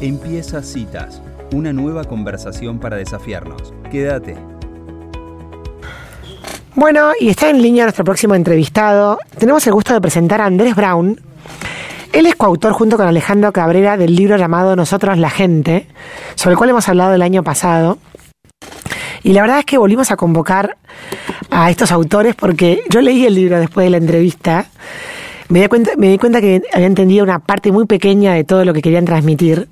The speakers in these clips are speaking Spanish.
Empieza Citas, una nueva conversación para desafiarnos. Quédate. Bueno, y está en línea nuestro próximo entrevistado. Tenemos el gusto de presentar a Andrés Brown. Él es coautor junto con Alejandro Cabrera del libro llamado Nosotros la Gente, sobre el cual hemos hablado el año pasado. Y la verdad es que volvimos a convocar a estos autores porque yo leí el libro después de la entrevista. Me di cuenta, me di cuenta que había entendido una parte muy pequeña de todo lo que querían transmitir.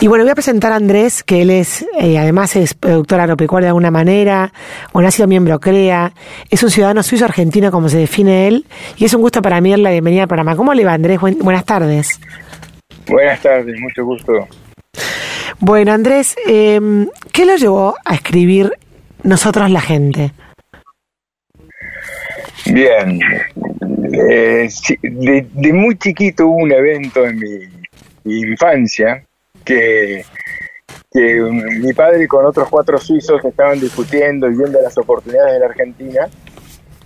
Y bueno, voy a presentar a Andrés, que él es, eh, además es productor agropecuario de alguna manera, bueno, ha sido miembro CREA, es un ciudadano suizo argentino como se define él, y es un gusto para mí darle la bienvenida al programa. ¿Cómo le va Andrés? buenas tardes. Buenas tardes, mucho gusto. Bueno, Andrés, eh, ¿qué lo llevó a escribir Nosotros la gente? Bien, eh, de, muy chiquito hubo un evento en mi infancia que, que mi padre con otros cuatro suizos estaban discutiendo y viendo las oportunidades de la Argentina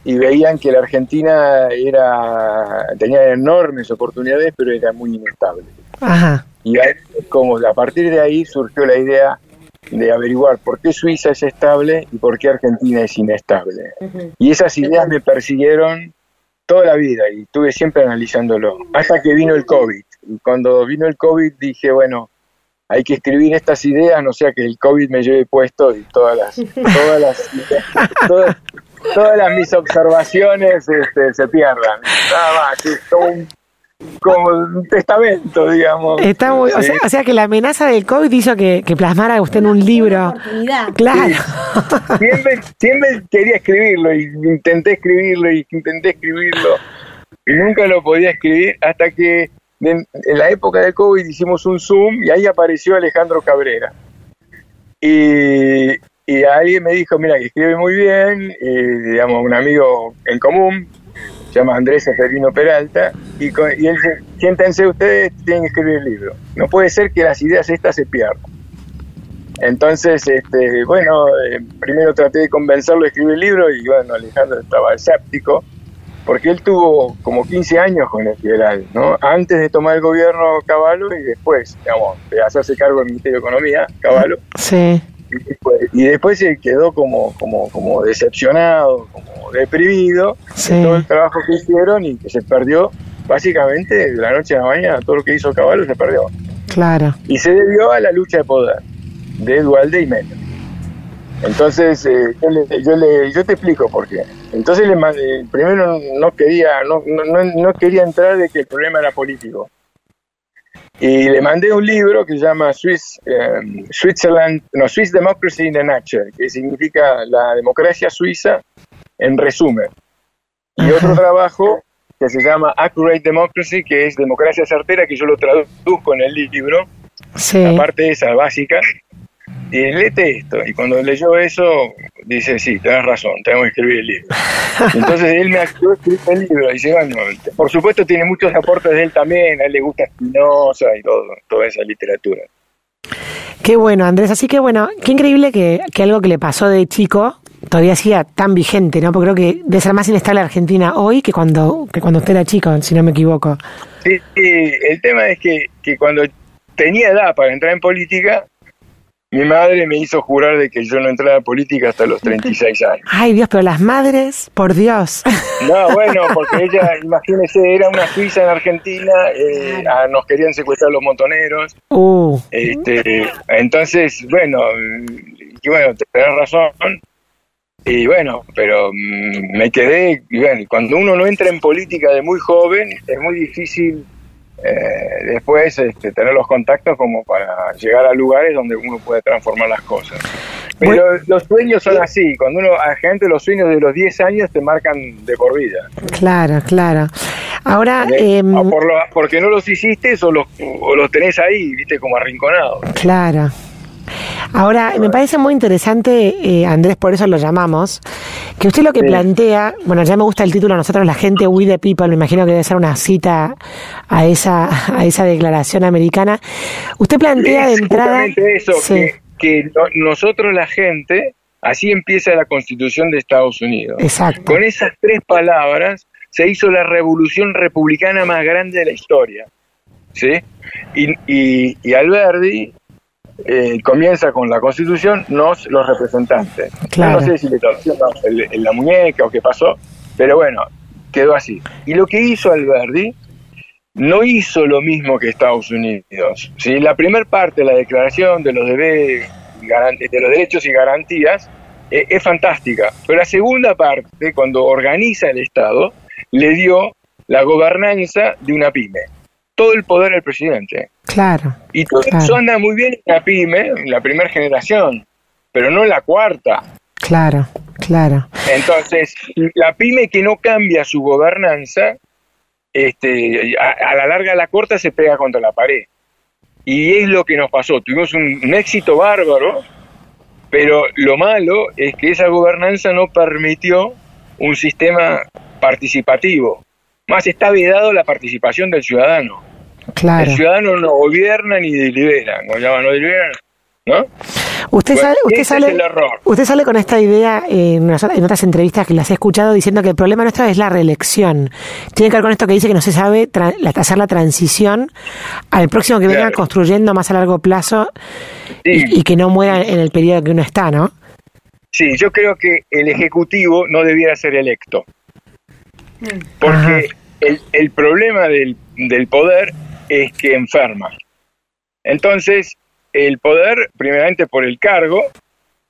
y veían que la Argentina era tenía enormes oportunidades pero era muy inestable. Y como a partir de ahí surgió la idea de averiguar por qué Suiza es estable y por qué Argentina es inestable. Y esas ideas me persiguieron toda la vida y estuve siempre analizándolo, hasta que vino el COVID. Y cuando vino el COVID dije, bueno, hay que escribir estas ideas, no sea que el COVID me lleve puesto y todas las, todas las, todas, las mis observaciones este, se pierdan. Nada más, es como un, como un testamento, digamos. Está muy, o, sea, que la amenaza del COVID hizo que, que plasmara usted en un libro. Claro. Siempre, siempre quería escribirlo y intenté escribirlo y intenté escribirlo y nunca lo podía escribir hasta que en, la época del COVID hicimos un Zoom y ahí apareció Alejandro Cabrera. Y, y alguien me dijo, mira, que escribe muy bien, y, digamos, un amigo en común, se llama Andrés Eferino Peralta, y, él dice, siéntense ustedes, tienen que escribir el libro. No puede ser que las ideas estas se pierdan. Entonces, este, bueno, eh, primero traté de convencerlo de escribir el libro y bueno, Alejandro estaba escéptico porque él tuvo como 15 años con el federal, ¿no? Antes de tomar el gobierno Caballo y después, digamos, de hacerse cargo del Ministerio de Economía, Caballo. Sí. Y después, se quedó como, como, como decepcionado, como deprimido de todo el trabajo que hicieron y que se perdió básicamente de la noche a la mañana, todo lo que hizo Caballo se perdió. Claro. Y se debió a la lucha de poder de Dualde y Menem. Entonces, eh, yo, le, yo, te explico por qué. Entonces, le, eh, primero no quería, no, no, no, quería entrar de que el problema era político. Y le mandé un libro que se llama Swiss, eh, Switzerland, no, Swiss Democracy in a Nutshell, que significa la democracia suiza en resumen. Y otro trabajo que se llama Accurate Democracy, que es democracia certera, que yo lo traduzco en el libro, sí. la parte esa básica, y léete esto. Y cuando leyó eso, dice, sí, tenés razón, tengo que escribir el libro. Entonces él me ayudó a escribir el libro. Y dice, bueno, por supuesto tiene muchos aportes de él también, a él le gusta Spinoza y todo, toda esa literatura. Qué bueno, Andrés. Así que bueno, qué increíble que, que algo que le pasó de chico todavía siga tan vigente, ¿no? Porque creo que debe ser más inestable Argentina hoy que cuando, que cuando usted era chico, si no me equivoco. Sí, sí el tema es que, que cuando tenía edad para entrar en política, mi madre me hizo jurar de que yo no entrara a política hasta los 36 años. Ay, Dios, pero las madres, por Dios. No, bueno, porque ella, imagínese, era una suiza en Argentina, eh, nos querían secuestrar los montoneros. Uh. Este, entonces, bueno, y bueno, tenés razón. Y bueno, pero mm, me quedé, y bueno, cuando uno no entra en política de muy joven, es muy difícil eh, después este, tener los contactos como para llegar a lugares donde uno puede transformar las cosas. Pero los sueños son así, cuando uno, a gente los sueños de los 10 años te marcan de por vida. Claro, claro. Ahora... Eh, por porque no los hiciste o los, o los tenés ahí, viste, como arrinconados. Claro. Ahora, me parece muy interesante, eh, Andrés, por eso lo llamamos, que usted lo que plantea, bueno, ya me gusta el título, nosotros la gente, We the People, me imagino que debe ser una cita a esa, a esa declaración americana. Usted plantea de entrada... eso, que, nosotros la gente, así empieza la constitución de Estados Unidos. Exacto. Con esas tres palabras se hizo la revolución republicana más grande de la historia ¿sí? Y, y, y Alberdi eh, comienza con la constitución, nos los representantes. Claro. No sé si le torció el- el- la muñeca o qué pasó, pero bueno, quedó así. Y lo que hizo Alberdi no hizo lo mismo que Estados Unidos. ¿sí? La primera parte de la declaración de los, deberes de los derechos y garantías eh, es fantástica, pero la segunda parte, cuando organiza el Estado, le dio la gobernanza de una pyme, todo el poder al presidente. Claro. Y todo Claro. eso anda muy bien en la pyme, en la primera generación, pero no en la cuarta. Claro, claro. Entonces, la pyme que no cambia su gobernanza, este, a, a la larga, a la corta se pega contra la pared. Y es lo que nos pasó. Tuvimos un, un éxito bárbaro, pero lo malo es que esa gobernanza no permitió un sistema participativo. Más está vedado la participación del ciudadano. Claro. El ciudadano no gobierna ni delibera, no llama, no. Usted Bueno, sale, usted ese sale, es el error. usted sale con esta idea en, unas- en otras entrevistas que las he escuchado diciendo que el problema nuestro es la reelección. Tiene que ver con esto que dice que no se sabe tra- la- hacer la transición al próximo que venga construyendo más a largo plazo Sí. y, y que no muera en el periodo que uno está, ¿no? Sí, yo creo que el Ejecutivo no debiera ser electo. Porque el, el problema del, del poder es que enferma. Entonces, el poder, primeramente por el cargo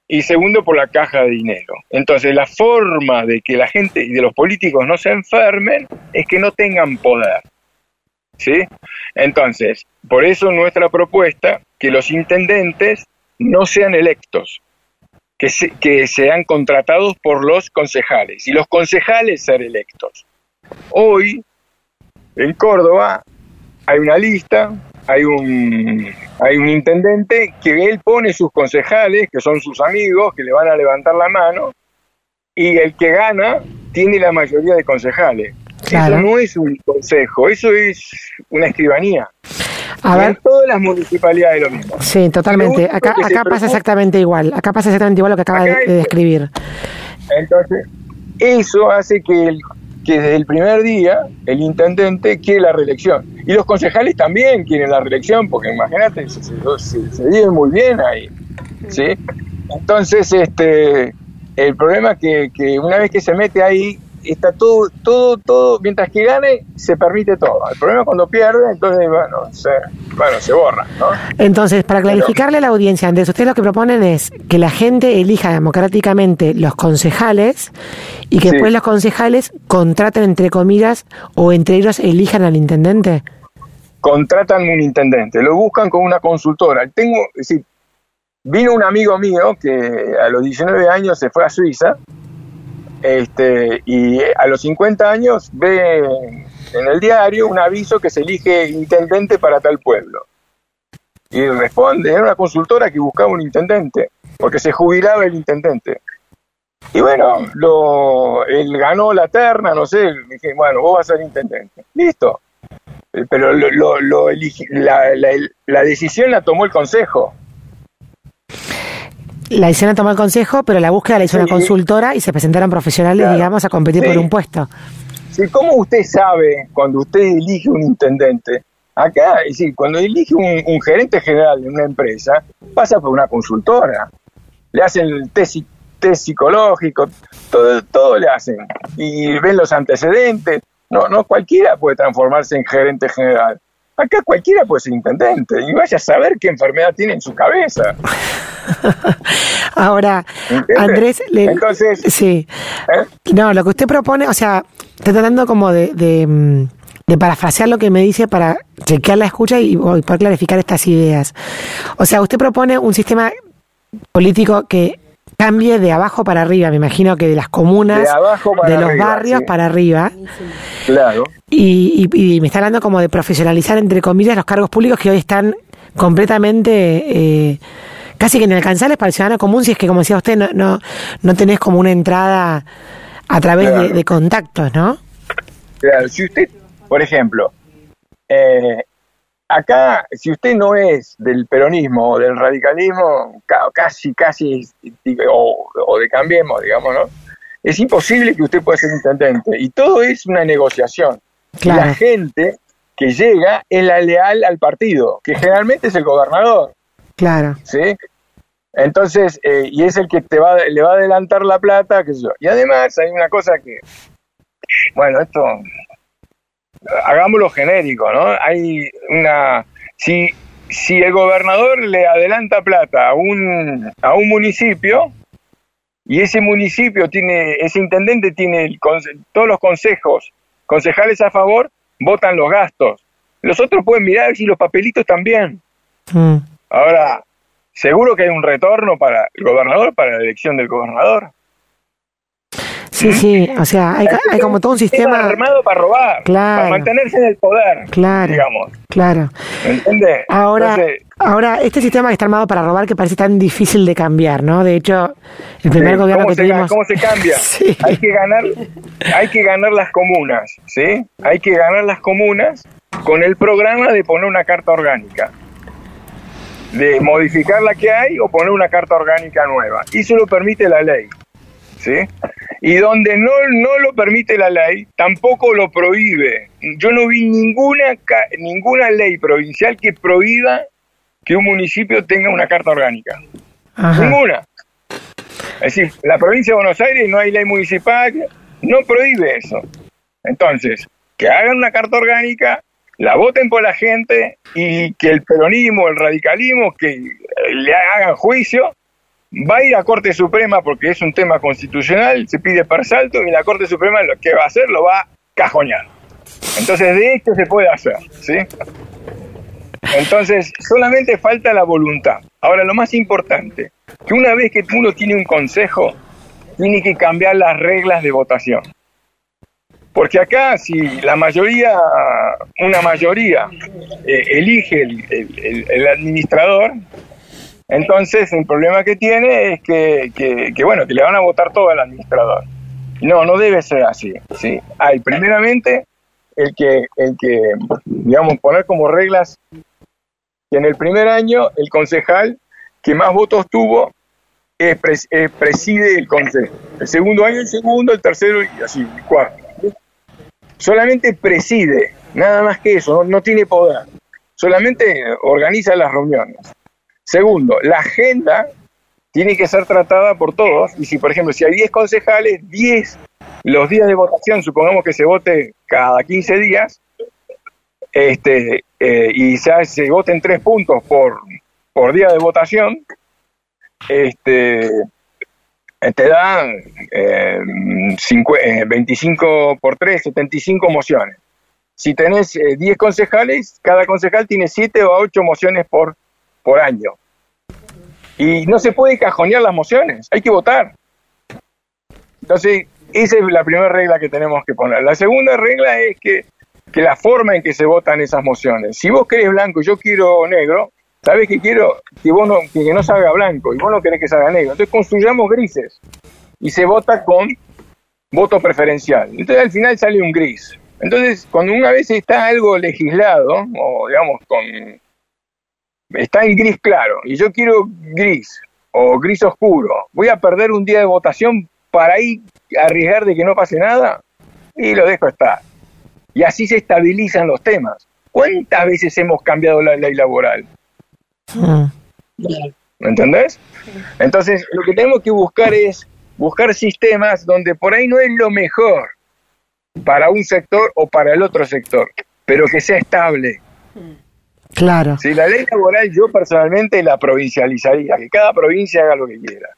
y segundo por la caja de dinero. Entonces, la forma de que la gente y de los políticos no se enfermen es que no tengan poder. ¿Sí? Entonces, por eso nuestra propuesta, que los intendentes no sean electos, que, se- que sean contratados por los concejales y los concejales ser electos. Hoy, en Córdoba, hay una lista, hay un, hay un intendente que él pone sus concejales, que son sus amigos, que le van a levantar la mano, y el que gana tiene la mayoría de concejales. Claro. Eso no es un consejo, eso es una escribanía. A ver, en todas las municipalidades lo mismo. sí, totalmente. Acá, acá pasa exactamente igual. Acá pasa exactamente igual lo que acaba de, de describir. Entonces, eso hace que, el, que desde el primer día el intendente quiere la reelección. Y los concejales también quieren la reelección, porque imagínate, se, se, se- se vive muy bien ahí. ¿sí? Entonces, este, el problema es que, que una vez que se mete ahí, está todo, todo, todo, mientras que gane, se permite todo. El problema es cuando pierde, entonces, bueno, se, bueno, se borra, ¿no? Entonces, para clarificarle a la audiencia, Andrés, ustedes lo que proponen es que la gente elija democráticamente los concejales y que Sí. después los concejales contraten, entre comillas, o entre ellos elijan al intendente. contratan un intendente, lo buscan con una consultora. Tengo, es decir, vino un amigo mío que a los 19 años se fue a Suiza, este, y a los 50 años ve en el diario un aviso que se elige intendente para tal pueblo. Y responde, era una consultora que buscaba un intendente, porque se jubilaba el intendente. Y bueno, lo, él ganó la terna, no sé, dije, bueno, vos vas a ser intendente. Listo. Eh, Pero lo, lo, lo la, la, la decisión la tomó el consejo. La tomó el consejo, pero la búsqueda la hizo una consultora y se presentaron profesionales, Claro. digamos, a competir Sí. por un puesto. Sí, ¿Cómo usted sabe cuando usted elige un intendente? Acá, es decir, cuando elige un, un gerente general de una empresa, pasa por una consultora. Le hacen el test, test psicológico, todo, todo le hacen. Y ven los antecedentes. No, no cualquiera puede transformarse en gerente general. Acá cualquiera puede ser intendente. Y vaya a saber qué enfermedad tiene en su cabeza. Ahora. Andrés, le- Entonces, sí. ¿eh? No, lo que usted propone, o sea, estoy tratando como de, de, mm, de parafrasear lo que me dice para chequear la escucha y, y poder clarificar estas ideas. O sea, usted propone un sistema político que cambie de abajo para arriba, me imagino que de las comunas, De abajo para de los arriba, barrios sí. para arriba, claro. y, y- y me está hablando como de profesionalizar, entre comillas, los cargos públicos que hoy están completamente... eh, casi que inalcanzables para el ciudadano común si es que, como decía usted, no, no, no tenés como una entrada a través de, Claro. de contactos, ¿no? Claro, si usted, por ejemplo, eh, acá, si usted no es del peronismo o del radicalismo, ca- casi, casi, o, o de Cambiemos, digamos, ¿no? Es imposible que usted pueda ser intendente. Y todo es una negociación. Claro. La gente que llega es la leal al partido, que generalmente es el gobernador. Claro. ¿Sí? Entonces, eh, y es el que te va, le va a adelantar la plata, qué sé yo. Y además hay una cosa que, bueno, esto, hagámoslo genérico, ¿no? Hay una, si, si el gobernador le adelanta plata a un, a un municipio, y ese municipio tiene, ese intendente tiene el todos los consejos, concejales a favor, votan los gastos. Los otros pueden mirar si los papelitos también. Mm. Ahora, seguro que hay un retorno para el gobernador, para la elección del gobernador. Sí, sí, o sea, hay, hay como todo un sistema. armado para robar, Claro. para mantenerse en el poder, Claro. digamos. Claro. ¿Me entiendes? Ahora, Entonces, ahora, este sistema que está armado para robar que parece tan difícil de cambiar, ¿no? De hecho, el primer sí, gobierno ¿cómo, que se, tuvimos. ¿Cómo se cambia? Sí. Hay que ganar, hay que ganar las comunas, ¿sí? Hay que ganar las comunas con el programa de poner una carta orgánica, de modificar la que hay o poner una carta orgánica nueva. Y eso lo permite la ley, ¿sí? Y donde no, no lo permite la ley, tampoco lo prohíbe. Yo no vi ninguna, ninguna ley provincial que prohíba que un municipio tenga una carta orgánica. Ajá. Ninguna. Es decir, la provincia de Buenos Aires no hay ley municipal, no prohíbe eso. Entonces, que hagan una carta orgánica, la voten por la gente y que el peronismo, el radicalismo, que le hagan juicio, va a ir a Corte Suprema porque es un tema constitucional, se pide per salto y la Corte Suprema lo que va a hacer lo va a cajonear. Entonces, de esto se puede hacer, ¿sí? Entonces, solamente falta la voluntad. Ahora, lo más importante, que una vez que uno tiene un consejo, tiene que cambiar las reglas de votación. Porque acá, si la mayoría, una mayoría, eh, elige el, administrador, entonces el problema que tiene es que, que- bueno, que le van a votar todo al administrador. No, no debe ser así. ¿sí? Hay primeramente el que, el que, digamos, poner como reglas que en el primer año el concejal que más votos tuvo eh, preside el consejo. El segundo año el segundo, el tercero y así, el cuarto. Solamente preside, nada más que eso, no, tiene poder. Solamente organiza las reuniones. Segundo, la agenda tiene que ser tratada por todos y si, por ejemplo, si hay 10 concejales, 10 los días de votación, supongamos que se vote cada 15 días, este, eh, y se, se voten tres puntos por, por día de votación, este, te dan eh, cincu- eh, 25 por 3, 75 mociones. Si tenés eh, 10 concejales, cada concejal tiene 7 o 8 mociones por, por año. Y no se puede cajonear las mociones, hay que votar. Entonces, esa es la primera regla que tenemos que poner. La segunda regla es que, que la forma en que se votan esas mociones. Si vos querés blanco y yo quiero negro, sabés que quiero que vos no, que no salga blanco y vos no querés que salga negro. Entonces construyamos grises y se vota con voto preferencial. Entonces al final sale un gris. Entonces, cuando una vez está algo legislado, o digamos, con está en gris claro, y yo quiero gris o gris oscuro, voy a perder un día de votación para ahí arriesgar de que no pase nada, y lo dejo estar. Y así se estabilizan los temas. ¿Cuántas veces hemos cambiado la ley laboral? ¿Me entendés? Entonces, lo que tenemos que buscar es buscar sistemas donde por ahí no es lo mejor para un sector o para el otro sector, pero que sea estable. Claro. Si la ley laboral yo personalmente la provincializaría, que cada provincia haga lo que quiera.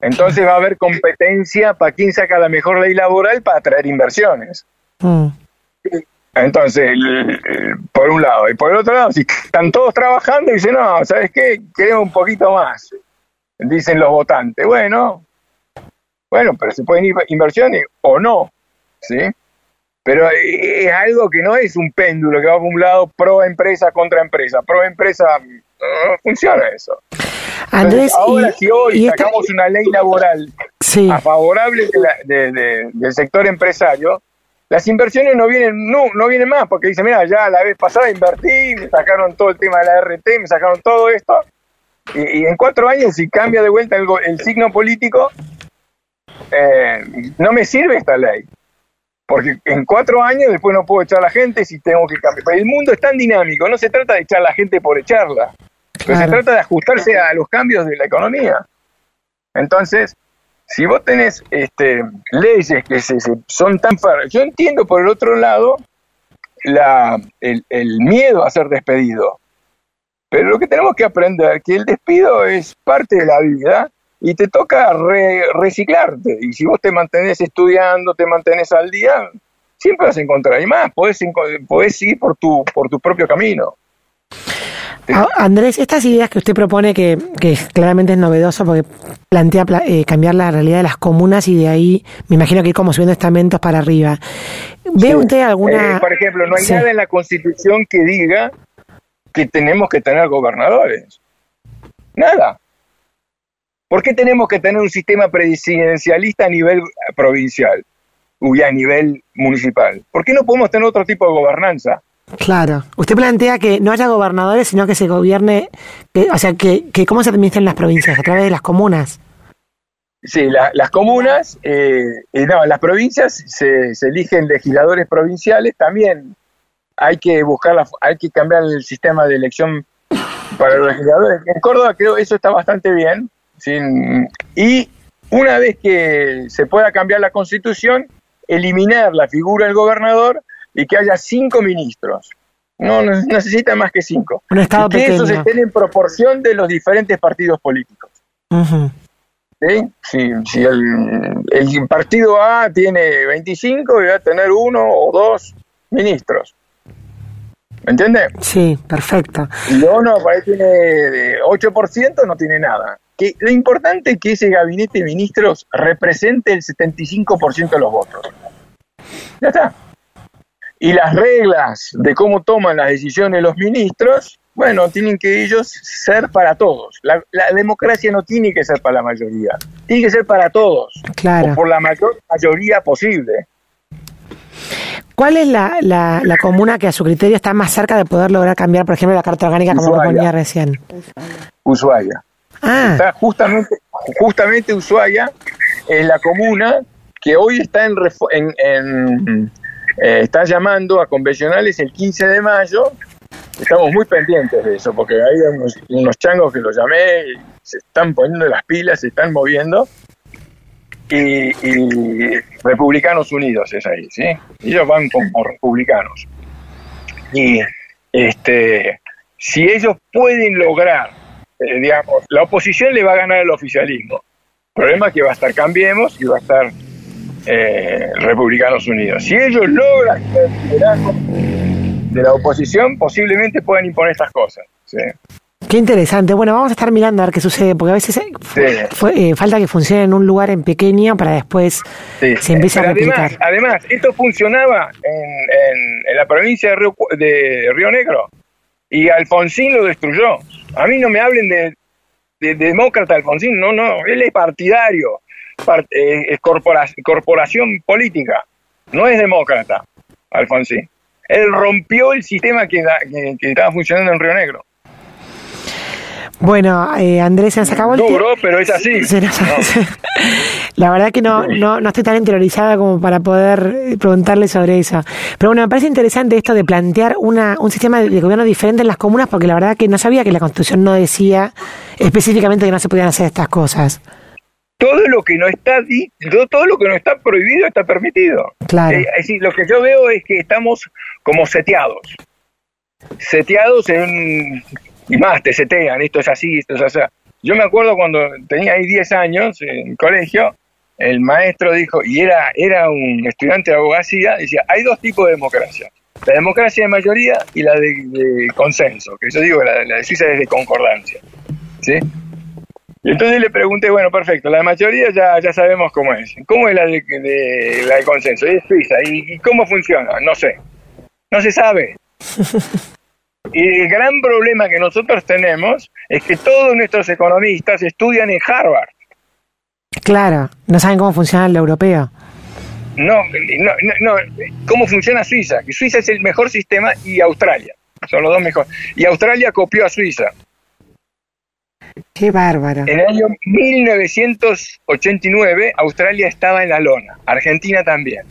Entonces va a haber competencia para quién saca la mejor ley laboral para atraer inversiones. Mm. Entonces, el- por un lado. Y por el otro lado, si están todos trabajando, dicen, no, ¿sabes qué? Queremos un poquito más. Dicen los votantes. Bueno, bueno, pero se pueden ir inversiones o no. ¿Sí? Pero es algo que no es un péndulo que va por un lado pro empresa contra empresa. Pro empresa, no funciona eso. Andrés, Entonces, ahora y, si hoy y esta- sacamos una ley laboral sí, a favorable de la- de- de- del sector empresario, las inversiones no vienen no, no vienen más, porque dicen, mira, ya la vez pasada invertí, me sacaron todo el tema de la RT, me sacaron todo esto, y, y en cuatro años, si cambia de vuelta el, el signo político, eh, no me sirve esta ley. Porque en cuatro años después no puedo echar a la gente si tengo que cambiar. Pero el mundo es tan dinámico, no se trata de echar a la gente por echarla, pero se trata de ajustarse a los cambios de la economía. Entonces, si vos tenés este, leyes que se, son tan... Yo entiendo por el otro lado la, el, miedo a ser despedido, pero lo que tenemos que aprender que el despido es parte de la vida y te toca reciclarte. Y si vos te mantenés estudiando, te mantenés al día, siempre vas a encontrar. Y más, podés, podés ir por tu, por tu propio camino. Ah, Andrés, estas ideas que usted propone, que, que claramente es novedoso porque plantea eh, cambiar la realidad de las comunas y de ahí me imagino que ir como subiendo estamentos para arriba. ¿Ve usted alguna...? Eh, por ejemplo, no hay nada en la Constitución que diga que tenemos que tener gobernadores. Nada. ¿Por qué tenemos que tener un sistema presidencialista a nivel provincial y a nivel municipal? ¿Por qué no podemos tener otro tipo de gobernanza? Claro. Usted plantea que no haya gobernadores, sino que se gobierne, o sea, que, que cómo se administran las provincias, a través de las comunas. Sí, las comunas, eh, no, las provincias se, se, eligen legisladores provinciales, también hay que buscar, la, hay que cambiar el sistema de elección para los legisladores. En Córdoba creo eso está bastante bien, y una vez que se pueda cambiar la constitución, eliminar la figura del gobernador y que haya cinco ministros. No, necesita más que cinco. Un estado y que esos estén en proporción de los diferentes partidos políticos. Si, el, el, partido A tiene 25, va a tener uno o dos ministros. ¿Me entiendes? Sí, perfecto. Y uno, por ahí tiene 8%, no tiene nada lo importante es que ese gabinete de ministros represente el 75% de los votos. Ya está. Y las reglas de cómo toman las decisiones los ministros, bueno, tienen que ellos ser para todos. La, democracia no tiene que ser para la mayoría, tiene que ser para todos. Claro. por la mayor mayoría posible. ¿Cuál es la, la, comuna que a su criterio está más cerca de poder lograr cambiar, por ejemplo, la carta orgánica como lo ponía recién? Ushuaia. Ah. Está justamente, justamente Ushuaia es la comuna que hoy está en, en, eh, está llamando a convencionales el 15 de mayo. Estamos muy pendientes de eso, porque hay unos, changos que los llamé, se están poniendo las pilas, se están moviendo. Y, y, Republicanos Unidos es ahí, ¿sí? Ellos van como republicanos. Y este, si ellos pueden lograr eh, digamos, la oposición le va a ganar al oficialismo. El problema es que va a estar Cambiemos y va a estar eh, Republicanos Unidos. Si ellos logran el de la oposición, posiblemente puedan imponer estas cosas. Qué interesante. Bueno, vamos a estar mirando a ver qué sucede, porque a veces eh, falta que funcione en un lugar en pequeño para después se empiece a replicar. Además, esto funcionaba en, en, la provincia de Río, de Río Negro y Alfonsín lo destruyó. A mí no me hablen de, demócrata Alfonsín, no, no, él es partidario, eh, es corporación, política, no es demócrata Alfonsín. Él rompió el sistema que, que estaba funcionando en Río Negro. Bueno, eh, Andrés, se nos acabó el Duro, pero es así. La verdad que no, no, no estoy tan interiorizada como para poder eh, preguntarle sobre eso. Pero bueno, me parece interesante esto de plantear una, un sistema de, gobierno diferente en las comunas, porque la verdad que no sabía que la Constitución no decía específicamente que no se podían hacer estas cosas. Todo lo que no está todo lo que no está prohibido está permitido. Claro. Eh, es decir, lo que yo veo es que estamos como seteados. Seteados en y más, te setean, esto es así, esto es así. Yo me acuerdo cuando tenía ahí 10 años en colegio, el maestro dijo, y era, era un estudiante de abogacía, decía, hay dos tipos de democracia. La democracia de mayoría y la de, consenso, que yo digo, la, la de Suiza es de concordancia. ¿Sí? Y entonces le pregunté, bueno, perfecto, la mayoría ya, ya sabemos cómo es. ¿Cómo es la de, la de consenso? Es Suiza. ¿Y cómo funciona? No sé. No se sabe. Y el gran problema que nosotros tenemos es que todos nuestros economistas estudian en Harvard. Claro, no saben cómo funciona el europeo. No, no, no, cómo funciona Suiza, Suiza es el mejor sistema y Australia, son los dos mejores. Y Australia copió a Suiza. Qué bárbaro. En el año 1989 Australia estaba en la lona, Argentina también.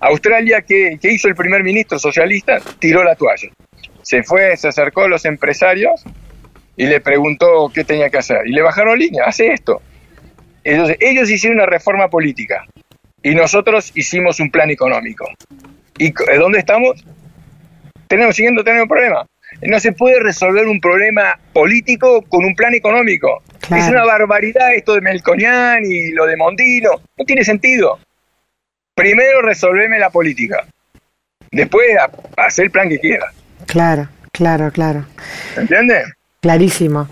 Australia, ¿qué, ¿qué hizo el primer ministro socialista? Tiró la toalla. Se fue, se acercó a los empresarios y le preguntó qué tenía que hacer. Y le bajaron línea, hace esto. Entonces, ellos hicieron una reforma política y nosotros hicimos un plan económico. ¿Y dónde estamos? Tenemos, siguiendo teniendo problema. No se puede resolver un problema político con un plan económico. Es una barbaridad esto de Melconian y lo de Mondino. No tiene sentido. Primero resolveme la política. Después hacer el plan que quiera. Claro, claro, claro. ¿Entiendes? Clarísimo.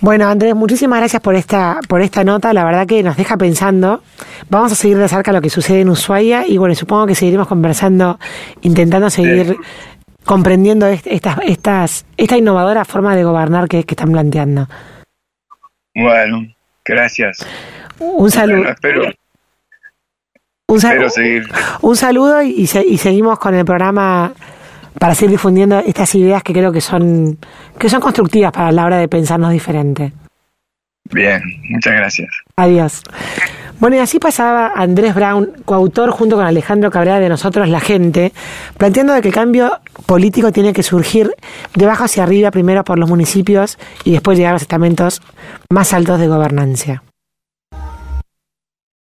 Bueno, Andrés, muchísimas gracias por esta, por esta nota. La verdad que nos deja pensando. Vamos a seguir de cerca lo que sucede en Ushuaia y bueno, supongo que seguiremos conversando, intentando seguir comprendiendo estas, estas, esta innovadora forma de gobernar que, están planteando. Bueno, gracias. Un saludo. espero, un, seguir. un saludo y, y seguimos con el programa para seguir difundiendo estas ideas que creo que son, que son constructivas para la hora de pensarnos diferente. Bien, muchas gracias. Adiós. Bueno, y así pasaba Andrés Brown, coautor junto con Alejandro Cabrera de Nosotros la Gente, planteando de que el cambio político tiene que surgir de abajo hacia arriba, primero por los municipios y después llegar a los estamentos más altos de gobernancia.